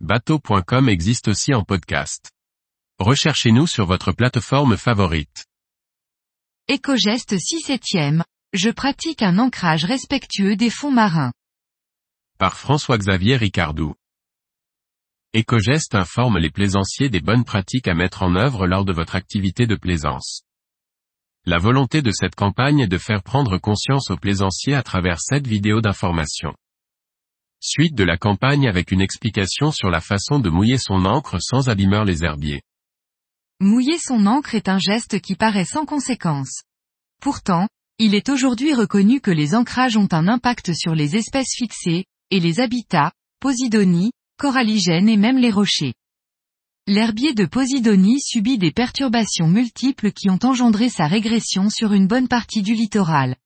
Bateau.com existe aussi en podcast. Recherchez-nous sur votre plateforme favorite. Écogeste 6 septième. Je pratique un ancrage respectueux des fonds marins. Par François-Xavier Ricardou. Ecogest informe les plaisanciers des bonnes pratiques à mettre en œuvre lors de votre activité de plaisance. La volonté de cette campagne est de faire prendre conscience aux plaisanciers à travers cette vidéo d'information. Suite de la campagne avec une explication sur la façon de mouiller son encre sans abîmer les herbiers. Mouiller son encre est un geste qui paraît sans conséquence. Pourtant, il est aujourd'hui reconnu que les ancrages ont un impact sur les espèces fixées, et les habitats, Posidonie, coralligènes et même les rochers. L'herbier de Posidonie subit des perturbations multiples qui ont engendré sa régression sur une bonne partie du littoral.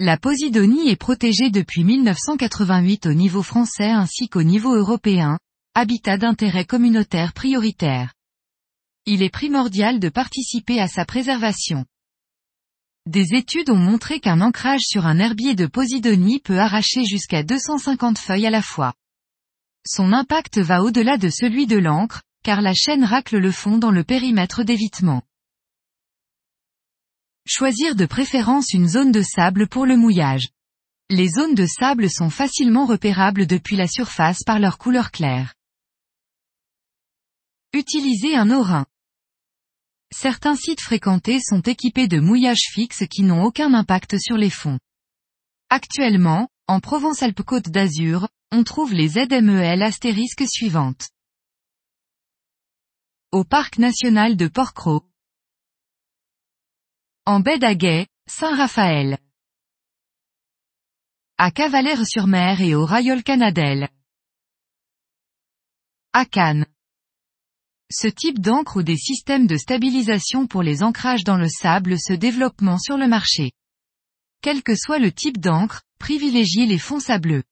La Posidonie est protégée depuis 1988 au niveau français ainsi qu'au niveau européen, habitat d'intérêt communautaire prioritaire. Il est primordial de participer à sa préservation. Des études ont montré qu'un ancrage sur un herbier de Posidonie peut arracher jusqu'à 250 feuilles à la fois. Son impact va au-delà de celui de l'encre, car la chaîne racle le fond dans le périmètre d'évitement. Choisir de préférence une zone de sable pour le mouillage. Les zones de sable sont facilement repérables depuis la surface par leur couleur claire. Utiliser un orin. Certains sites fréquentés sont équipés de mouillages fixes qui n'ont aucun impact sur les fonds. Actuellement, en Provence-Alpes-Côte d'Azur, on trouve les ZMEL astérisques suivantes. Au Parc national de Porquerolles. En baie d'Aguet, Saint-Raphaël. À Cavalère-sur-Mer et au Rayol Canadel. À Cannes. Ce type d'encre ou des systèmes de stabilisation pour les ancrages dans le sable se développent sur le marché. Quel que soit le type d'encre, privilégiez les fonds sableux.